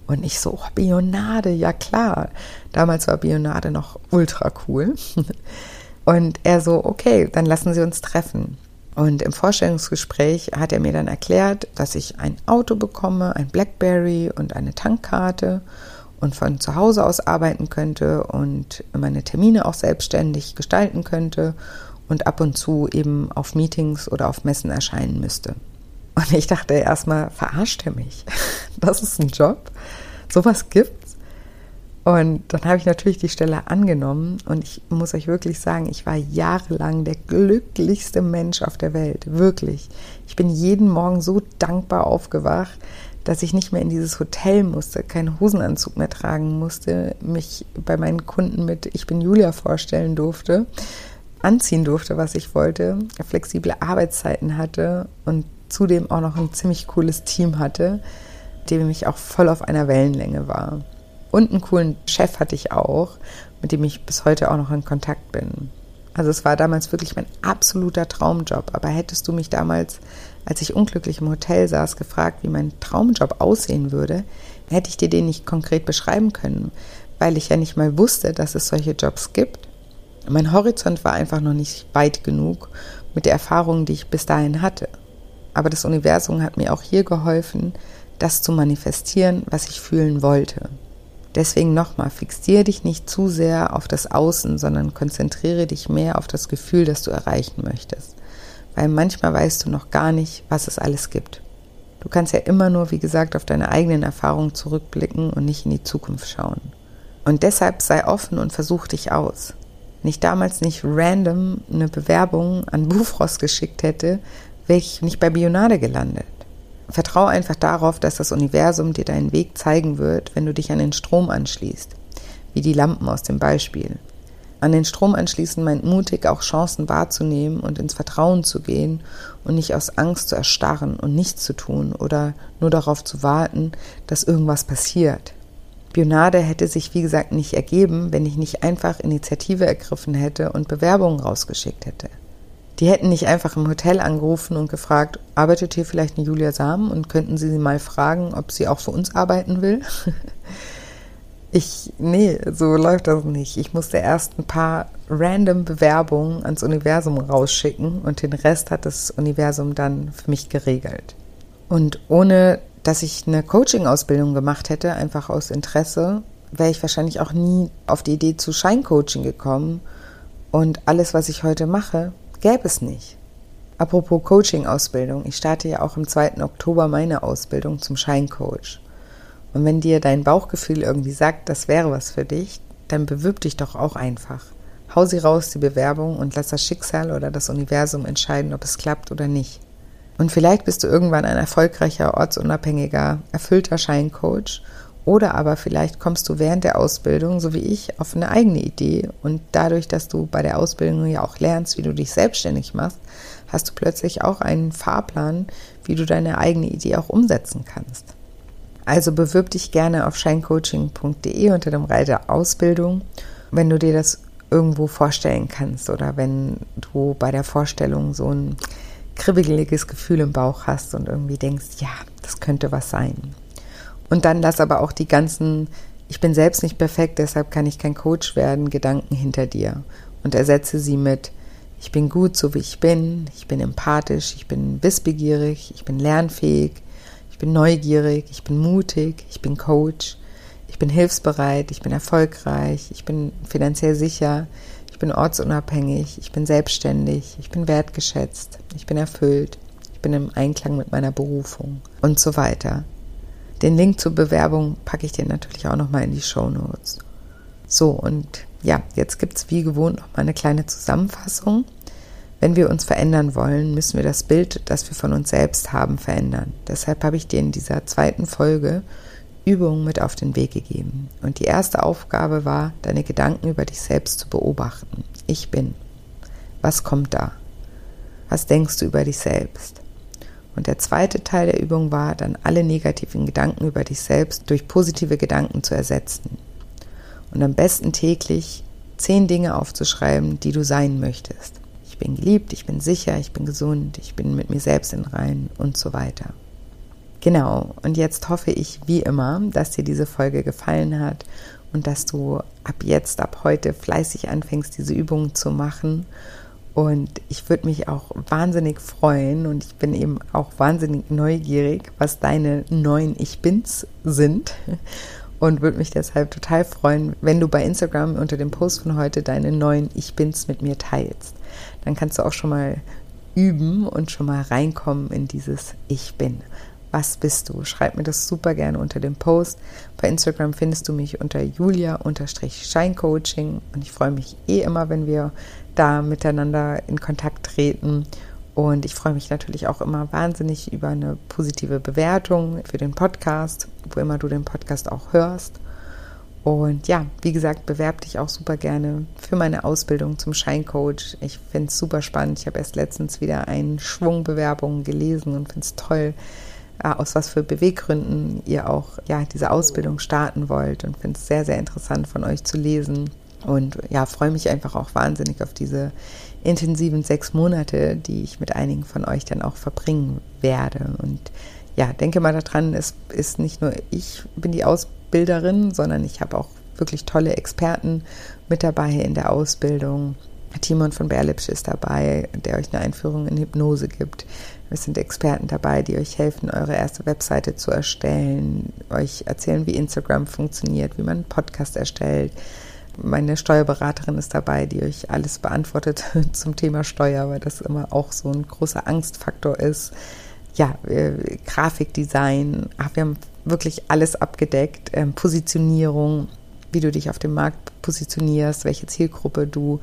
S1: Und ich so, oh, Bionade, ja klar. Damals war Bionade noch ultra cool. [laughs] Und er so, okay, dann lassen Sie uns treffen. Und im Vorstellungsgespräch hat er mir dann erklärt, dass ich ein Auto bekomme, ein Blackberry und eine Tankkarte und von zu Hause aus arbeiten könnte und meine Termine auch selbstständig gestalten könnte und ab und zu eben auf Meetings oder auf Messen erscheinen müsste. Und ich dachte erstmal, verarscht er mich? [laughs] Das ist ein Job? Sowas gibt's? Und dann habe ich natürlich die Stelle angenommen und ich muss euch wirklich sagen, ich war jahrelang der glücklichste Mensch auf der Welt, wirklich. Ich bin jeden Morgen so dankbar aufgewacht, dass ich nicht mehr in dieses Hotel musste, keinen Hosenanzug mehr tragen musste, mich bei meinen Kunden mit Ich bin Julia vorstellen durfte, anziehen durfte, was ich wollte, flexible Arbeitszeiten hatte und zudem auch noch ein ziemlich cooles Team hatte, dem ich auch voll auf einer Wellenlänge war. Und einen coolen Chef hatte ich auch, mit dem ich bis heute auch noch in Kontakt bin. Also es war damals wirklich mein absoluter Traumjob. Aber hättest du mich damals, als ich unglücklich im Hotel saß, gefragt, wie mein Traumjob aussehen würde, hätte ich dir den nicht konkret beschreiben können, weil ich ja nicht mal wusste, dass es solche Jobs gibt. Mein Horizont war einfach noch nicht weit genug mit der Erfahrung, die ich bis dahin hatte. Aber das Universum hat mir auch hier geholfen, das zu manifestieren, was ich fühlen wollte. Deswegen nochmal, fixiere dich nicht zu sehr auf das Außen, sondern konzentriere dich mehr auf das Gefühl, das du erreichen möchtest. Weil manchmal weißt du noch gar nicht, was es alles gibt. Du kannst ja immer nur, wie gesagt, auf deine eigenen Erfahrungen zurückblicken und nicht in die Zukunft schauen. Und deshalb sei offen und versuch dich aus. Wenn ich damals nicht random eine Bewerbung an Bufrost geschickt hätte, wäre ich nicht bei Bionade gelandet. Vertraue einfach darauf, dass das Universum dir deinen Weg zeigen wird, wenn du dich an den Strom anschließt, wie die Lampen aus dem Beispiel. An den Strom anschließen meint mutig, auch Chancen wahrzunehmen und ins Vertrauen zu gehen und nicht aus Angst zu erstarren und nichts zu tun oder nur darauf zu warten, dass irgendwas passiert. Bionade hätte sich, wie gesagt, nicht ergeben, wenn ich nicht einfach Initiative ergriffen hätte und Bewerbungen rausgeschickt hätte. Die hätten nicht einfach im Hotel angerufen und gefragt, arbeitet hier vielleicht eine Julia Samen und könnten Sie sie mal fragen, ob sie auch für uns arbeiten will? [laughs] Ich, nee, so läuft das nicht. Ich musste erst ein paar random Bewerbungen ans Universum rausschicken und den Rest hat das Universum dann für mich geregelt. Und ohne, dass ich eine Coaching-Ausbildung gemacht hätte, einfach aus Interesse, wäre ich wahrscheinlich auch nie auf die Idee zu Scheincoaching gekommen. Und alles, was ich heute mache, gäbe es nicht. Apropos Coaching-Ausbildung, ich starte ja auch am 2. Oktober meine Ausbildung zum Scheincoach. Und wenn dir dein Bauchgefühl irgendwie sagt, das wäre was für dich, dann bewirb dich doch auch einfach. Hau sie raus, die Bewerbung, und lass das Schicksal oder das Universum entscheiden, ob es klappt oder nicht. Und vielleicht bist du irgendwann ein erfolgreicher, ortsunabhängiger, erfüllter Scheincoach oder aber vielleicht kommst du während der Ausbildung, so wie ich, auf eine eigene Idee und dadurch, dass du bei der Ausbildung ja auch lernst, wie du dich selbstständig machst, hast du plötzlich auch einen Fahrplan, wie du deine eigene Idee auch umsetzen kannst. Also bewirb dich gerne auf scheincoaching.de unter dem Reiter Ausbildung, wenn du dir das irgendwo vorstellen kannst oder wenn du bei der Vorstellung so ein kribbeliges Gefühl im Bauch hast und irgendwie denkst, ja, das könnte was sein. Und dann lass aber auch die ganzen, ich bin selbst nicht perfekt, deshalb kann ich kein Coach werden, Gedanken hinter dir. Und ersetze sie mit, ich bin gut, so wie ich bin, ich bin empathisch, ich bin wissbegierig, ich bin lernfähig, ich bin neugierig, ich bin mutig, ich bin Coach, Ich bin hilfsbereit, ich bin erfolgreich, ich bin finanziell sicher, ich bin ortsunabhängig, ich bin selbstständig, ich bin wertgeschätzt, ich bin erfüllt, ich bin im Einklang mit meiner Berufung und so weiter. Den Link zur Bewerbung packe ich dir natürlich auch nochmal in die Show Notes. So, und ja, jetzt gibt es wie gewohnt nochmal eine kleine Zusammenfassung. Wenn wir uns verändern wollen, müssen wir das Bild, das wir von uns selbst haben, verändern. Deshalb habe ich dir in dieser zweiten Folge Übungen mit auf den Weg gegeben. Und die erste Aufgabe war, deine Gedanken über dich selbst zu beobachten. Ich bin. Was kommt da? Was denkst du über dich selbst? Und der zweite Teil der Übung war, dann alle negativen Gedanken über dich selbst durch positive Gedanken zu ersetzen. Und am besten täglich zehn Dinge aufzuschreiben, die du sein möchtest bin geliebt, ich bin sicher, ich bin gesund, ich bin mit mir selbst in Rein und so weiter. Genau, und jetzt hoffe ich wie immer, dass dir diese Folge gefallen hat und dass du ab jetzt, ab heute fleißig anfängst, diese Übungen zu machen. Und ich würde mich auch wahnsinnig freuen und ich bin eben auch wahnsinnig neugierig, was deine neuen Ich Bins sind und würde mich deshalb total freuen, wenn du bei Instagram unter dem Post von heute deine neuen Ich Bins mit mir teilst. Dann kannst du auch schon mal üben und schon mal reinkommen in dieses Ich bin. Was bist du? Schreib mir das super gerne unter dem Post. Bei Instagram findest du mich unter julia-scheincoaching und ich freue mich eh immer, wenn wir da miteinander in Kontakt treten. Und ich freue mich natürlich auch immer wahnsinnig über eine positive Bewertung für den Podcast, wo immer du den Podcast auch hörst. Und ja, wie gesagt, bewerb dich auch super gerne für meine Ausbildung zum Scheincoach. Ich finde es super spannend. Ich habe erst letztens wieder einen Schwung Bewerbungen gelesen und finde es toll, aus was für Beweggründen ihr auch ja, diese Ausbildung starten wollt und finde es sehr, sehr interessant von euch zu lesen. Und ja, freue mich einfach auch wahnsinnig auf diese intensiven sechs Monate, die ich mit einigen von euch dann auch verbringen werde. Und ja, denke mal daran, es ist nicht nur ich bin die Ausbilderin, sondern ich habe auch wirklich tolle Experten mit dabei in der Ausbildung. Timon von Berlipsch ist dabei, der euch eine Einführung in Hypnose gibt. Es sind Experten dabei, die euch helfen, eure erste Webseite zu erstellen, euch erzählen, wie Instagram funktioniert, wie man einen Podcast erstellt, meine Steuerberaterin ist dabei, die euch alles beantwortet [laughs] zum Thema Steuer, weil das immer auch so ein großer Angstfaktor ist. Ja, äh, Grafikdesign, ach, wir haben wirklich alles abgedeckt. Ähm, Positionierung, wie du dich auf dem Markt positionierst, welche Zielgruppe du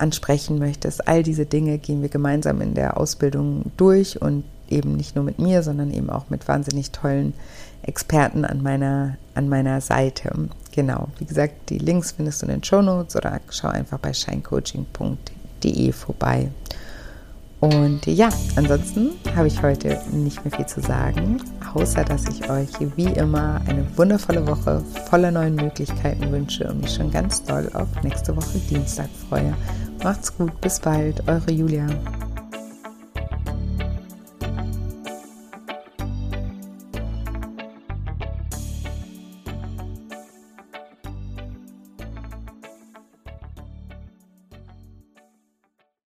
S1: ansprechen möchtest. All diese Dinge gehen wir gemeinsam in der Ausbildung durch und eben nicht nur mit mir, sondern eben auch mit wahnsinnig tollen Experten an meiner, an meiner Seite. Genau, wie gesagt, die Links findest du in den Show Notes oder schau einfach bei shinecoaching.de vorbei. Und ja, ansonsten habe ich heute nicht mehr viel zu sagen, außer dass ich euch wie immer eine wundervolle Woche voller neuen Möglichkeiten wünsche und mich schon ganz doll auf nächste Woche Dienstag freue. Macht's gut, bis bald, eure Julia.